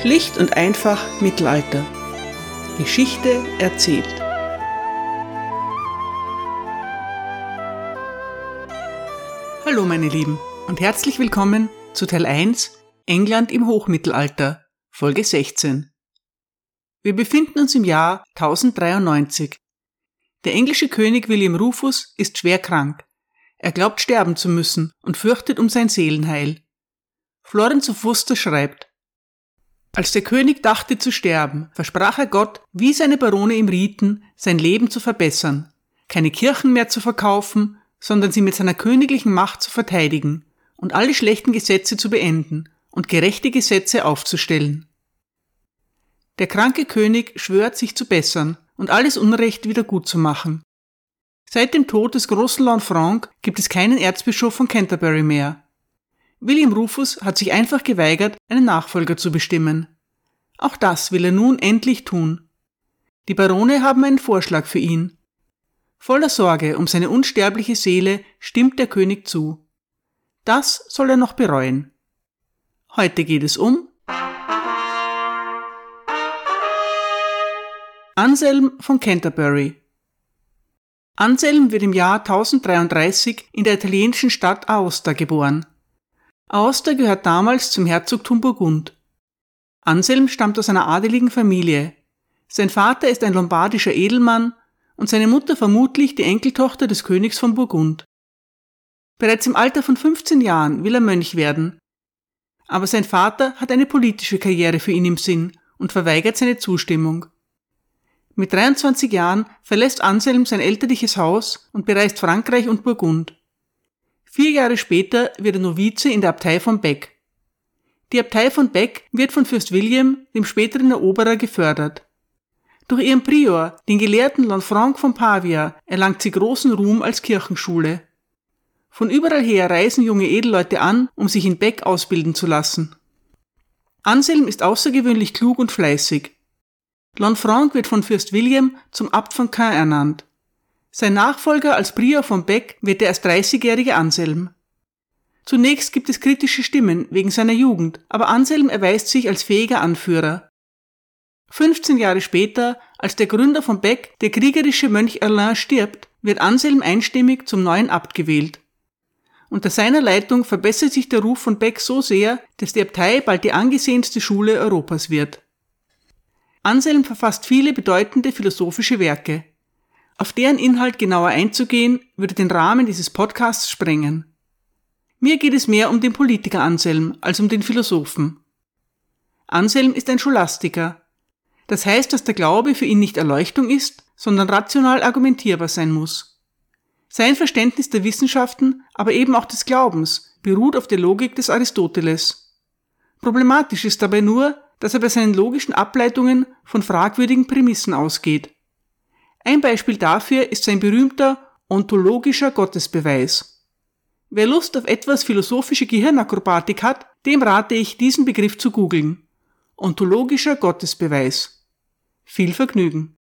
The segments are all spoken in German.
Schlicht und einfach Mittelalter. Geschichte erzählt. Hallo meine Lieben und herzlich willkommen zu Teil 1 England im Hochmittelalter, Folge 16. Wir befinden uns im Jahr 1093. Der englische König William Rufus ist schwer krank. Er glaubt sterben zu müssen und fürchtet um sein Seelenheil. Florenz of Worcester schreibt, als der König dachte zu sterben, versprach er Gott, wie seine Barone ihm rieten, sein Leben zu verbessern, keine Kirchen mehr zu verkaufen, sondern sie mit seiner königlichen Macht zu verteidigen und alle schlechten Gesetze zu beenden und gerechte Gesetze aufzustellen. Der kranke König schwört sich zu bessern und alles Unrecht wieder gut zu machen. Seit dem Tod des großen Lanfranc gibt es keinen Erzbischof von Canterbury mehr, William Rufus hat sich einfach geweigert, einen Nachfolger zu bestimmen. Auch das will er nun endlich tun. Die Barone haben einen Vorschlag für ihn. Voller Sorge um seine unsterbliche Seele stimmt der König zu. Das soll er noch bereuen. Heute geht es um Anselm von Canterbury. Anselm wird im Jahr 1033 in der italienischen Stadt Aosta geboren. Aosta gehört damals zum Herzogtum Burgund. Anselm stammt aus einer adeligen Familie. Sein Vater ist ein lombardischer Edelmann und seine Mutter vermutlich die Enkeltochter des Königs von Burgund. Bereits im Alter von 15 Jahren will er Mönch werden, aber sein Vater hat eine politische Karriere für ihn im Sinn und verweigert seine Zustimmung. Mit 23 Jahren verlässt Anselm sein elterliches Haus und bereist Frankreich und Burgund. Vier Jahre später wird er Novize in der Abtei von Beck. Die Abtei von Beck wird von Fürst William, dem späteren Eroberer, gefördert. Durch ihren Prior, den Gelehrten Lanfranc von Pavia, erlangt sie großen Ruhm als Kirchenschule. Von überall her reisen junge Edelleute an, um sich in Beck ausbilden zu lassen. Anselm ist außergewöhnlich klug und fleißig. Lanfranc wird von Fürst William zum Abt von Caen ernannt. Sein Nachfolger als Prior von Beck wird der erst 30-jährige Anselm. Zunächst gibt es kritische Stimmen wegen seiner Jugend, aber Anselm erweist sich als fähiger Anführer. 15 Jahre später, als der Gründer von Beck, der kriegerische Mönch Erlin, stirbt, wird Anselm einstimmig zum neuen Abt gewählt. Unter seiner Leitung verbessert sich der Ruf von Beck so sehr, dass die Abtei bald die angesehenste Schule Europas wird. Anselm verfasst viele bedeutende philosophische Werke. Auf deren Inhalt genauer einzugehen, würde den Rahmen dieses Podcasts sprengen. Mir geht es mehr um den Politiker Anselm als um den Philosophen. Anselm ist ein Scholastiker. Das heißt, dass der Glaube für ihn nicht Erleuchtung ist, sondern rational argumentierbar sein muss. Sein Verständnis der Wissenschaften, aber eben auch des Glaubens, beruht auf der Logik des Aristoteles. Problematisch ist dabei nur, dass er bei seinen logischen Ableitungen von fragwürdigen Prämissen ausgeht. Ein Beispiel dafür ist sein berühmter ontologischer Gottesbeweis. Wer Lust auf etwas philosophische Gehirnakrobatik hat, dem rate ich, diesen Begriff zu googeln. Ontologischer Gottesbeweis. Viel Vergnügen.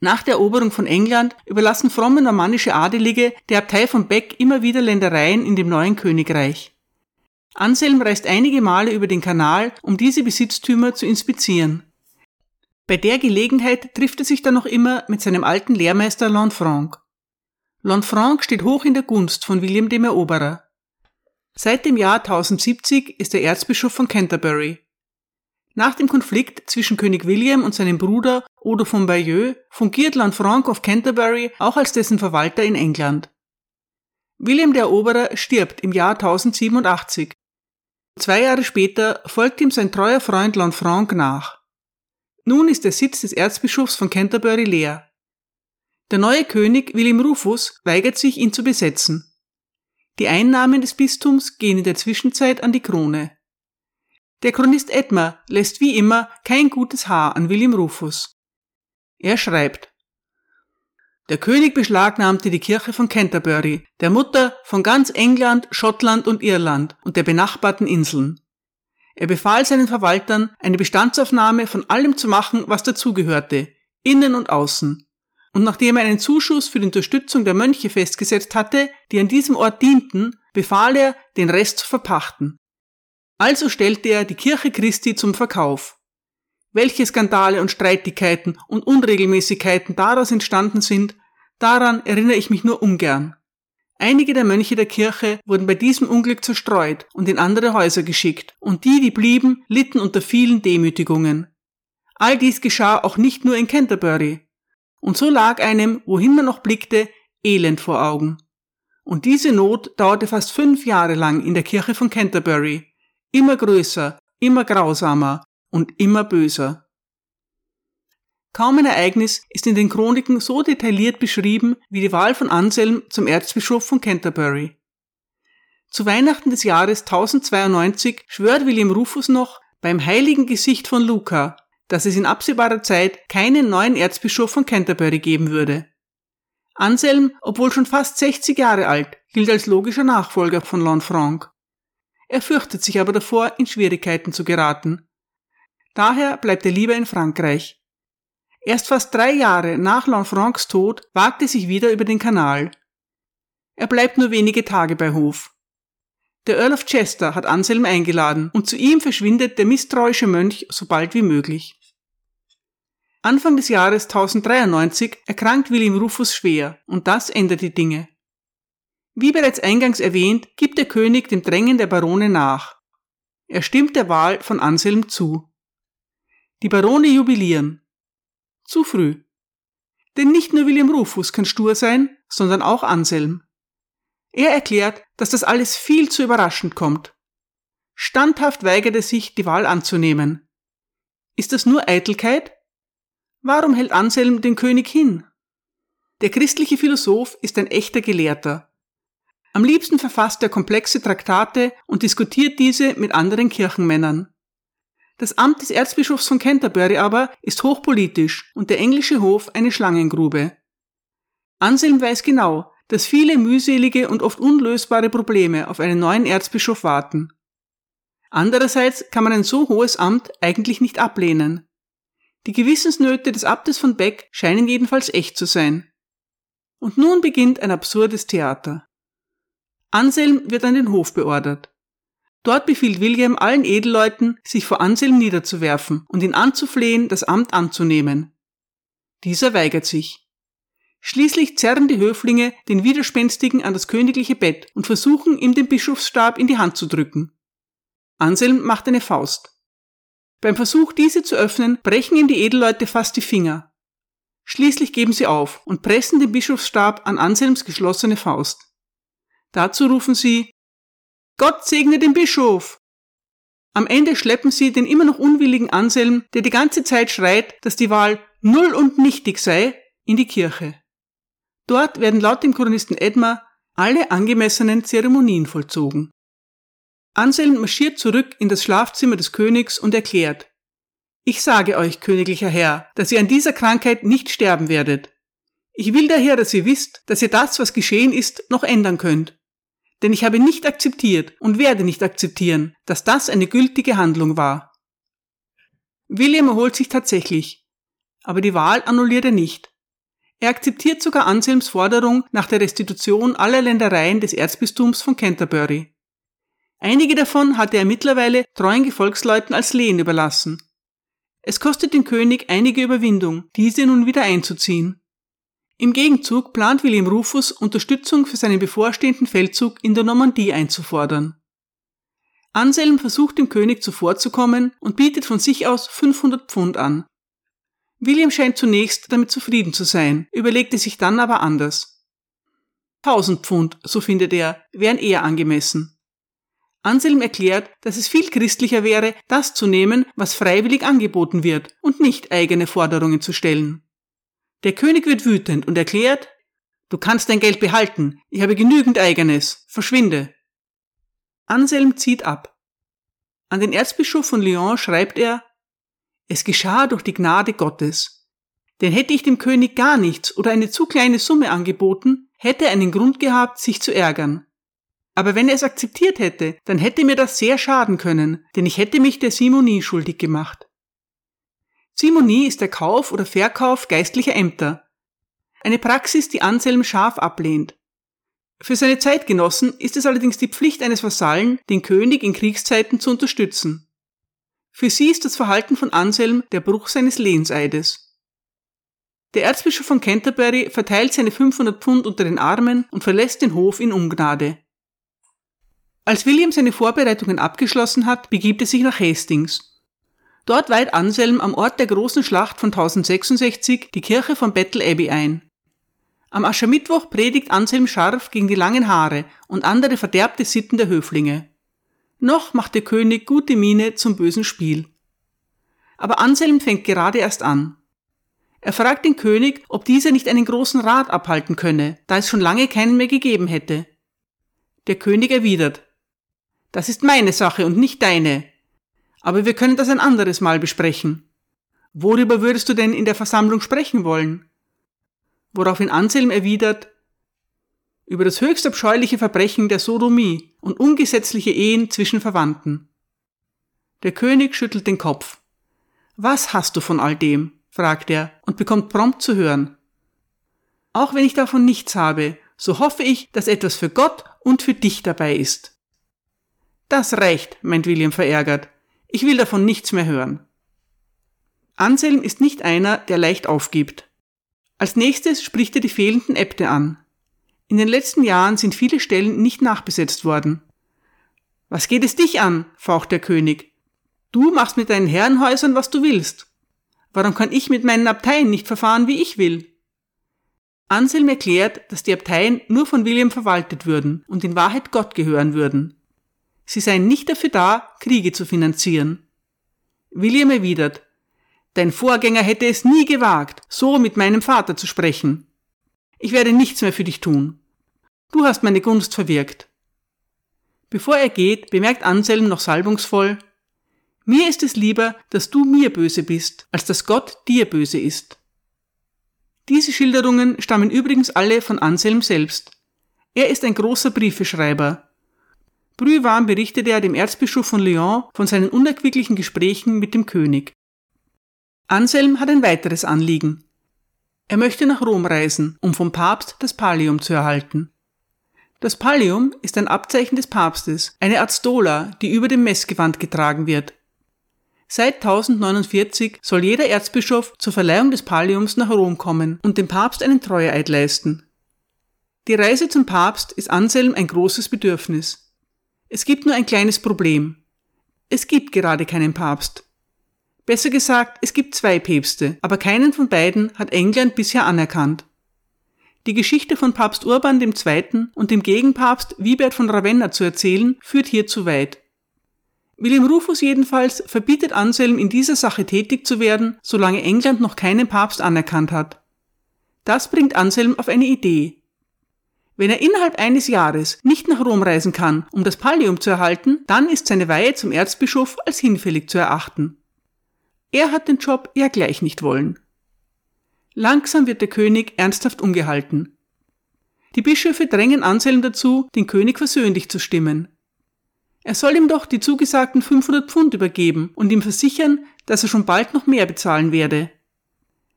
Nach der Eroberung von England überlassen fromme normannische Adelige der Abtei von Beck immer wieder Ländereien in dem neuen Königreich. Anselm reist einige Male über den Kanal, um diese Besitztümer zu inspizieren. Bei der Gelegenheit trifft er sich dann noch immer mit seinem alten Lehrmeister Lanfranc. Lanfranc steht hoch in der Gunst von William dem Eroberer. Seit dem Jahr 1070 ist er Erzbischof von Canterbury. Nach dem Konflikt zwischen König William und seinem Bruder Odo von Bayeux fungiert Lanfranc of Canterbury auch als dessen Verwalter in England. William der Eroberer stirbt im Jahr 1087. Zwei Jahre später folgt ihm sein treuer Freund Lanfranc nach. Nun ist der Sitz des Erzbischofs von Canterbury leer. Der neue König William Rufus weigert sich, ihn zu besetzen. Die Einnahmen des Bistums gehen in der Zwischenzeit an die Krone. Der Chronist Edmar lässt wie immer kein gutes Haar an William Rufus. Er schreibt, der König beschlagnahmte die Kirche von Canterbury, der Mutter von ganz England, Schottland und Irland und der benachbarten Inseln. Er befahl seinen Verwaltern, eine Bestandsaufnahme von allem zu machen, was dazugehörte, innen und außen. Und nachdem er einen Zuschuss für die Unterstützung der Mönche festgesetzt hatte, die an diesem Ort dienten, befahl er, den Rest zu verpachten. Also stellte er die Kirche Christi zum Verkauf. Welche Skandale und Streitigkeiten und Unregelmäßigkeiten daraus entstanden sind, daran erinnere ich mich nur ungern. Einige der Mönche der Kirche wurden bei diesem Unglück zerstreut und in andere Häuser geschickt, und die, die blieben, litten unter vielen Demütigungen. All dies geschah auch nicht nur in Canterbury. Und so lag einem, wohin man noch blickte, Elend vor Augen. Und diese Not dauerte fast fünf Jahre lang in der Kirche von Canterbury, immer größer, immer grausamer und immer böser. Kaum ein Ereignis ist in den Chroniken so detailliert beschrieben wie die Wahl von Anselm zum Erzbischof von Canterbury. Zu Weihnachten des Jahres 1092 schwört William Rufus noch beim heiligen Gesicht von Luca, dass es in absehbarer Zeit keinen neuen Erzbischof von Canterbury geben würde. Anselm, obwohl schon fast 60 Jahre alt, gilt als logischer Nachfolger von Lanfranc. Er fürchtet sich aber davor, in Schwierigkeiten zu geraten. Daher bleibt er lieber in Frankreich. Erst fast drei Jahre nach Lanfrancs Tod wagt er sich wieder über den Kanal. Er bleibt nur wenige Tage bei Hof. Der Earl of Chester hat Anselm eingeladen und zu ihm verschwindet der misstrauische Mönch so bald wie möglich. Anfang des Jahres 1093 erkrankt William Rufus schwer und das ändert die Dinge. Wie bereits eingangs erwähnt, gibt der König dem Drängen der Barone nach. Er stimmt der Wahl von Anselm zu. Die Barone jubilieren. Zu früh. Denn nicht nur William Rufus kann stur sein, sondern auch Anselm. Er erklärt, dass das alles viel zu überraschend kommt. Standhaft weigert er sich, die Wahl anzunehmen. Ist das nur Eitelkeit? Warum hält Anselm den König hin? Der christliche Philosoph ist ein echter Gelehrter. Am liebsten verfasst er komplexe Traktate und diskutiert diese mit anderen Kirchenmännern. Das Amt des Erzbischofs von Canterbury aber ist hochpolitisch und der englische Hof eine Schlangengrube. Anselm weiß genau, dass viele mühselige und oft unlösbare Probleme auf einen neuen Erzbischof warten. Andererseits kann man ein so hohes Amt eigentlich nicht ablehnen. Die Gewissensnöte des Abtes von Beck scheinen jedenfalls echt zu sein. Und nun beginnt ein absurdes Theater. Anselm wird an den Hof beordert. Dort befiehlt William allen Edelleuten, sich vor Anselm niederzuwerfen und ihn anzuflehen, das Amt anzunehmen. Dieser weigert sich. Schließlich zerren die Höflinge den Widerspenstigen an das königliche Bett und versuchen, ihm den Bischofsstab in die Hand zu drücken. Anselm macht eine Faust. Beim Versuch, diese zu öffnen, brechen ihm die Edelleute fast die Finger. Schließlich geben sie auf und pressen den Bischofsstab an Anselms geschlossene Faust. Dazu rufen sie Gott segne den Bischof. Am Ende schleppen sie den immer noch unwilligen Anselm, der die ganze Zeit schreit, dass die Wahl null und nichtig sei, in die Kirche. Dort werden laut dem Chronisten Edmar alle angemessenen Zeremonien vollzogen. Anselm marschiert zurück in das Schlafzimmer des Königs und erklärt, ich sage euch, königlicher Herr, dass ihr an dieser Krankheit nicht sterben werdet. Ich will daher, dass ihr wisst, dass ihr das, was geschehen ist, noch ändern könnt denn ich habe nicht akzeptiert und werde nicht akzeptieren, dass das eine gültige Handlung war. William erholt sich tatsächlich, aber die Wahl annulliert er nicht. Er akzeptiert sogar Anselms Forderung nach der Restitution aller Ländereien des Erzbistums von Canterbury. Einige davon hatte er mittlerweile treuen Gefolgsleuten als Lehen überlassen. Es kostet den König einige Überwindung, diese nun wieder einzuziehen. Im Gegenzug plant William Rufus Unterstützung für seinen bevorstehenden Feldzug in der Normandie einzufordern. Anselm versucht dem König zuvorzukommen und bietet von sich aus 500 Pfund an. William scheint zunächst damit zufrieden zu sein, überlegte sich dann aber anders. 1000 Pfund, so findet er, wären eher angemessen. Anselm erklärt, dass es viel christlicher wäre, das zu nehmen, was freiwillig angeboten wird und nicht eigene Forderungen zu stellen. Der König wird wütend und erklärt, du kannst dein Geld behalten, ich habe genügend eigenes, verschwinde. Anselm zieht ab. An den Erzbischof von Lyon schreibt er, es geschah durch die Gnade Gottes. Denn hätte ich dem König gar nichts oder eine zu kleine Summe angeboten, hätte er einen Grund gehabt, sich zu ärgern. Aber wenn er es akzeptiert hätte, dann hätte mir das sehr schaden können, denn ich hätte mich der Simonie schuldig gemacht. Simonie ist der Kauf oder Verkauf geistlicher Ämter. Eine Praxis, die Anselm scharf ablehnt. Für seine Zeitgenossen ist es allerdings die Pflicht eines Vasallen, den König in Kriegszeiten zu unterstützen. Für sie ist das Verhalten von Anselm der Bruch seines Lehnseides. Der Erzbischof von Canterbury verteilt seine 500 Pfund unter den Armen und verlässt den Hof in Ungnade. Als William seine Vorbereitungen abgeschlossen hat, begibt er sich nach Hastings. Dort weiht Anselm am Ort der großen Schlacht von 1066 die Kirche von Battle Abbey ein. Am Aschermittwoch predigt Anselm scharf gegen die langen Haare und andere verderbte Sitten der Höflinge. Noch macht der König gute Miene zum bösen Spiel. Aber Anselm fängt gerade erst an. Er fragt den König, ob dieser nicht einen großen Rat abhalten könne, da es schon lange keinen mehr gegeben hätte. Der König erwidert, das ist meine Sache und nicht deine. Aber wir können das ein anderes Mal besprechen. Worüber würdest du denn in der Versammlung sprechen wollen? woraufhin Anselm erwidert, über das höchst abscheuliche Verbrechen der Sodomie und ungesetzliche Ehen zwischen Verwandten. Der König schüttelt den Kopf. Was hast du von all dem? fragt er und bekommt prompt zu hören. Auch wenn ich davon nichts habe, so hoffe ich, dass etwas für Gott und für dich dabei ist. Das reicht, meint William verärgert. Ich will davon nichts mehr hören. Anselm ist nicht einer, der leicht aufgibt. Als nächstes spricht er die fehlenden Äbte an. In den letzten Jahren sind viele Stellen nicht nachbesetzt worden. Was geht es dich an? faucht der König. Du machst mit deinen Herrenhäusern, was du willst. Warum kann ich mit meinen Abteien nicht verfahren, wie ich will? Anselm erklärt, dass die Abteien nur von William verwaltet würden und in Wahrheit Gott gehören würden. Sie seien nicht dafür da, Kriege zu finanzieren. William erwidert, Dein Vorgänger hätte es nie gewagt, so mit meinem Vater zu sprechen. Ich werde nichts mehr für dich tun. Du hast meine Gunst verwirkt. Bevor er geht, bemerkt Anselm noch salbungsvoll, mir ist es lieber, dass du mir böse bist, als dass Gott dir böse ist. Diese Schilderungen stammen übrigens alle von Anselm selbst. Er ist ein großer Briefeschreiber. Brühwarm berichtete er dem Erzbischof von Lyon von seinen unerquicklichen Gesprächen mit dem König. Anselm hat ein weiteres Anliegen. Er möchte nach Rom reisen, um vom Papst das Pallium zu erhalten. Das Pallium ist ein Abzeichen des Papstes, eine Art Stola, die über dem Messgewand getragen wird. Seit 1049 soll jeder Erzbischof zur Verleihung des Palliums nach Rom kommen und dem Papst einen Treueeid leisten. Die Reise zum Papst ist Anselm ein großes Bedürfnis. Es gibt nur ein kleines Problem. Es gibt gerade keinen Papst. Besser gesagt, es gibt zwei Päpste, aber keinen von beiden hat England bisher anerkannt. Die Geschichte von Papst Urban II. und dem Gegenpapst Wibert von Ravenna zu erzählen, führt hier zu weit. William Rufus jedenfalls verbietet Anselm in dieser Sache tätig zu werden, solange England noch keinen Papst anerkannt hat. Das bringt Anselm auf eine Idee. Wenn er innerhalb eines Jahres nicht nach Rom reisen kann, um das Pallium zu erhalten, dann ist seine Weihe zum Erzbischof als hinfällig zu erachten. Er hat den Job ja gleich nicht wollen. Langsam wird der König ernsthaft umgehalten. Die Bischöfe drängen Anselm dazu, den König versöhnlich zu stimmen. Er soll ihm doch die zugesagten 500 Pfund übergeben und ihm versichern, dass er schon bald noch mehr bezahlen werde.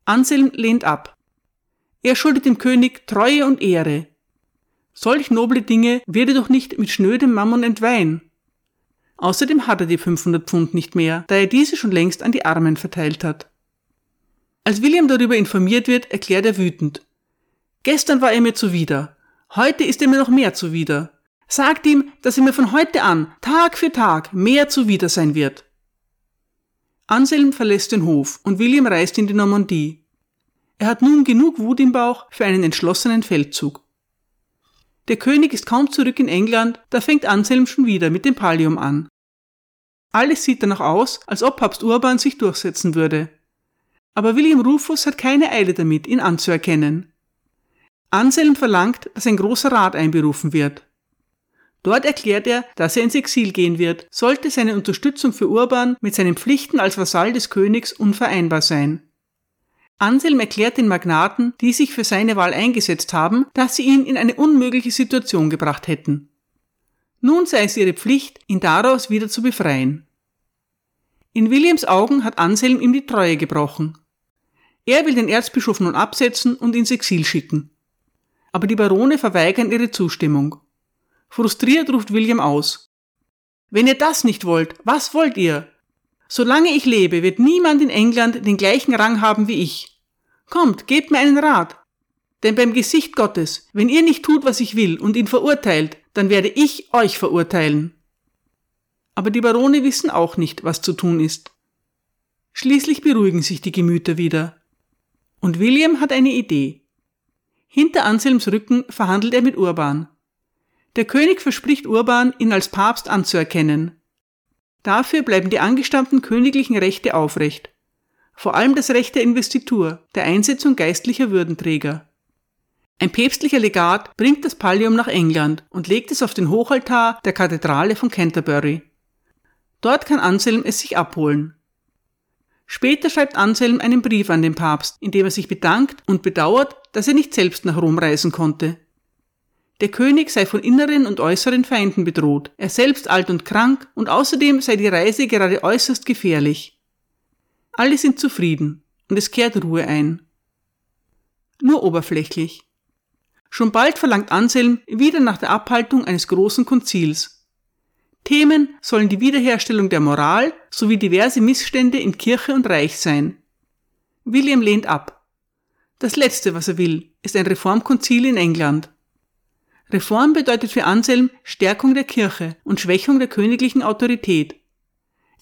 Anselm lehnt ab. Er schuldet dem König Treue und Ehre. Solch noble Dinge werde doch nicht mit schnödem Mammon entweihen. Außerdem hat er die 500 Pfund nicht mehr, da er diese schon längst an die Armen verteilt hat. Als William darüber informiert wird, erklärt er wütend. Gestern war er mir zuwider. Heute ist er mir noch mehr zuwider. Sagt ihm, dass er mir von heute an, Tag für Tag, mehr zuwider sein wird. Anselm verlässt den Hof und William reist in die Normandie. Er hat nun genug Wut im Bauch für einen entschlossenen Feldzug. Der König ist kaum zurück in England, da fängt Anselm schon wieder mit dem Pallium an. Alles sieht danach aus, als ob Papst Urban sich durchsetzen würde. Aber William Rufus hat keine Eile damit, ihn anzuerkennen. Anselm verlangt, dass ein großer Rat einberufen wird. Dort erklärt er, dass er ins Exil gehen wird, sollte seine Unterstützung für Urban mit seinen Pflichten als Vasall des Königs unvereinbar sein. Anselm erklärt den Magnaten, die sich für seine Wahl eingesetzt haben, dass sie ihn in eine unmögliche Situation gebracht hätten. Nun sei es ihre Pflicht, ihn daraus wieder zu befreien. In Williams Augen hat Anselm ihm die Treue gebrochen. Er will den Erzbischof nun absetzen und ins Exil schicken. aber die Barone verweigern ihre Zustimmung. Frustriert ruft William aus. Wenn ihr das nicht wollt, was wollt ihr? Solange ich lebe, wird niemand in England den gleichen Rang haben wie ich. Kommt, gebt mir einen Rat. Denn beim Gesicht Gottes, wenn ihr nicht tut, was ich will und ihn verurteilt, dann werde ich euch verurteilen. Aber die Barone wissen auch nicht, was zu tun ist. Schließlich beruhigen sich die Gemüter wieder. Und William hat eine Idee. Hinter Anselms Rücken verhandelt er mit Urban. Der König verspricht Urban, ihn als Papst anzuerkennen. Dafür bleiben die angestammten königlichen Rechte aufrecht. Vor allem das Recht der Investitur, der Einsetzung geistlicher Würdenträger. Ein päpstlicher Legat bringt das Pallium nach England und legt es auf den Hochaltar der Kathedrale von Canterbury. Dort kann Anselm es sich abholen. Später schreibt Anselm einen Brief an den Papst, in dem er sich bedankt und bedauert, dass er nicht selbst nach Rom reisen konnte. Der König sei von inneren und äußeren Feinden bedroht, er selbst alt und krank und außerdem sei die Reise gerade äußerst gefährlich. Alle sind zufrieden und es kehrt Ruhe ein. Nur oberflächlich. Schon bald verlangt Anselm wieder nach der Abhaltung eines großen Konzils. Themen sollen die Wiederherstellung der Moral sowie diverse Missstände in Kirche und Reich sein. William lehnt ab. Das Letzte, was er will, ist ein Reformkonzil in England. Reform bedeutet für Anselm Stärkung der Kirche und Schwächung der königlichen Autorität.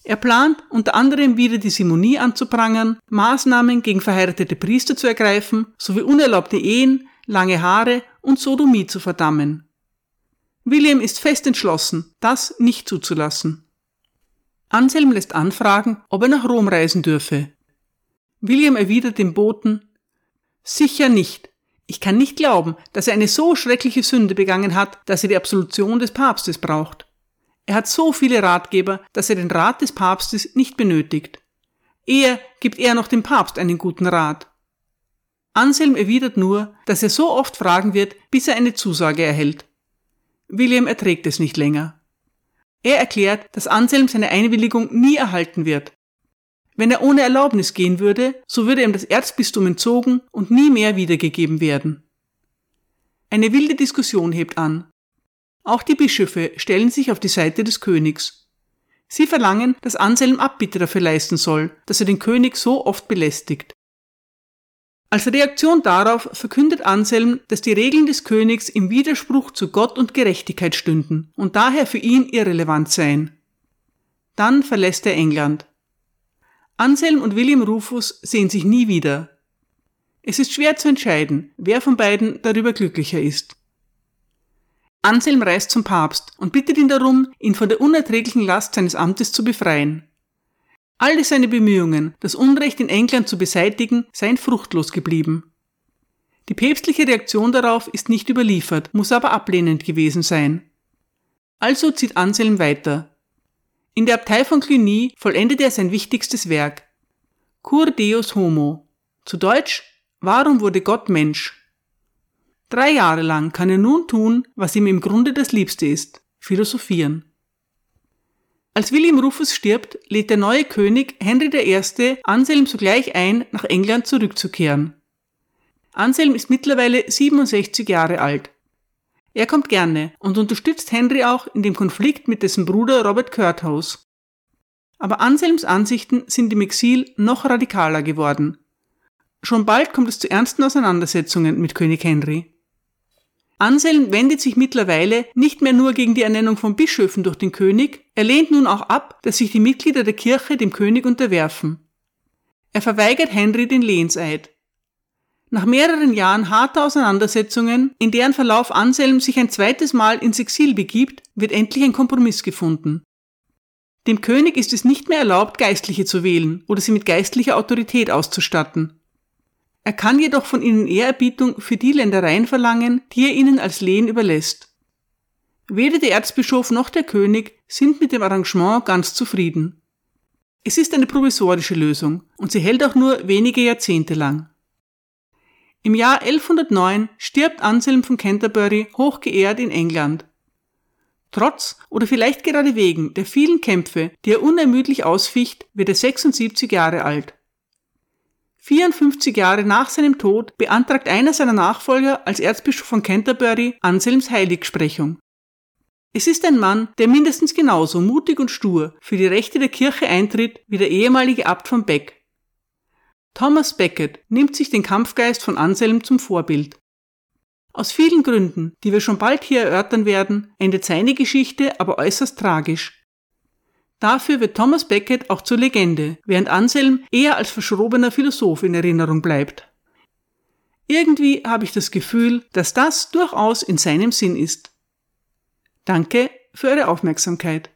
Er plant unter anderem wieder die Simonie anzuprangern, Maßnahmen gegen verheiratete Priester zu ergreifen, sowie unerlaubte Ehen, lange Haare und Sodomie zu verdammen. William ist fest entschlossen, das nicht zuzulassen. Anselm lässt anfragen, ob er nach Rom reisen dürfe. William erwidert dem Boten, Sicher nicht. Ich kann nicht glauben, dass er eine so schreckliche Sünde begangen hat, dass er die Absolution des Papstes braucht. Er hat so viele Ratgeber, dass er den Rat des Papstes nicht benötigt. Eher gibt er noch dem Papst einen guten Rat. Anselm erwidert nur, dass er so oft fragen wird, bis er eine Zusage erhält. William erträgt es nicht länger. Er erklärt, dass Anselm seine Einwilligung nie erhalten wird. Wenn er ohne Erlaubnis gehen würde, so würde ihm das Erzbistum entzogen und nie mehr wiedergegeben werden. Eine wilde Diskussion hebt an. Auch die Bischöfe stellen sich auf die Seite des Königs. Sie verlangen, dass Anselm Abbitte dafür leisten soll, dass er den König so oft belästigt. Als Reaktion darauf verkündet Anselm, dass die Regeln des Königs im Widerspruch zu Gott und Gerechtigkeit stünden und daher für ihn irrelevant seien. Dann verlässt er England. Anselm und William Rufus sehen sich nie wieder. Es ist schwer zu entscheiden, wer von beiden darüber glücklicher ist. Anselm reist zum Papst und bittet ihn darum, ihn von der unerträglichen Last seines Amtes zu befreien. Alle seine Bemühungen, das Unrecht in England zu beseitigen, seien fruchtlos geblieben. Die päpstliche Reaktion darauf ist nicht überliefert, muss aber ablehnend gewesen sein. Also zieht Anselm weiter. In der Abtei von Cluny vollendet er sein wichtigstes Werk. Cur Deus Homo. Zu Deutsch, warum wurde Gott Mensch? Drei Jahre lang kann er nun tun, was ihm im Grunde das Liebste ist, philosophieren. Als William Rufus stirbt, lädt der neue König Henry I. Anselm sogleich ein, nach England zurückzukehren. Anselm ist mittlerweile 67 Jahre alt. Er kommt gerne und unterstützt Henry auch in dem Konflikt mit dessen Bruder Robert Curthouse. Aber Anselms Ansichten sind im Exil noch radikaler geworden. Schon bald kommt es zu ernsten Auseinandersetzungen mit König Henry. Anselm wendet sich mittlerweile nicht mehr nur gegen die Ernennung von Bischöfen durch den König, er lehnt nun auch ab, dass sich die Mitglieder der Kirche dem König unterwerfen. Er verweigert Henry den Lehnseid. Nach mehreren Jahren harter Auseinandersetzungen, in deren Verlauf Anselm sich ein zweites Mal ins Exil begibt, wird endlich ein Kompromiss gefunden. Dem König ist es nicht mehr erlaubt, Geistliche zu wählen oder sie mit geistlicher Autorität auszustatten. Er kann jedoch von ihnen Ehrerbietung für die Ländereien verlangen, die er ihnen als Lehen überlässt. Weder der Erzbischof noch der König sind mit dem Arrangement ganz zufrieden. Es ist eine provisorische Lösung und sie hält auch nur wenige Jahrzehnte lang. Im Jahr 1109 stirbt Anselm von Canterbury hochgeehrt in England. Trotz oder vielleicht gerade wegen der vielen Kämpfe, die er unermüdlich ausficht, wird er 76 Jahre alt. 54 Jahre nach seinem Tod beantragt einer seiner Nachfolger als Erzbischof von Canterbury Anselms Heiligsprechung. Es ist ein Mann, der mindestens genauso mutig und stur für die Rechte der Kirche eintritt wie der ehemalige Abt von Beck. Thomas Becket nimmt sich den Kampfgeist von Anselm zum Vorbild. Aus vielen Gründen, die wir schon bald hier erörtern werden, endet seine Geschichte aber äußerst tragisch. Dafür wird Thomas Becket auch zur Legende, während Anselm eher als verschrobener Philosoph in Erinnerung bleibt. Irgendwie habe ich das Gefühl, dass das durchaus in seinem Sinn ist. Danke für eure Aufmerksamkeit.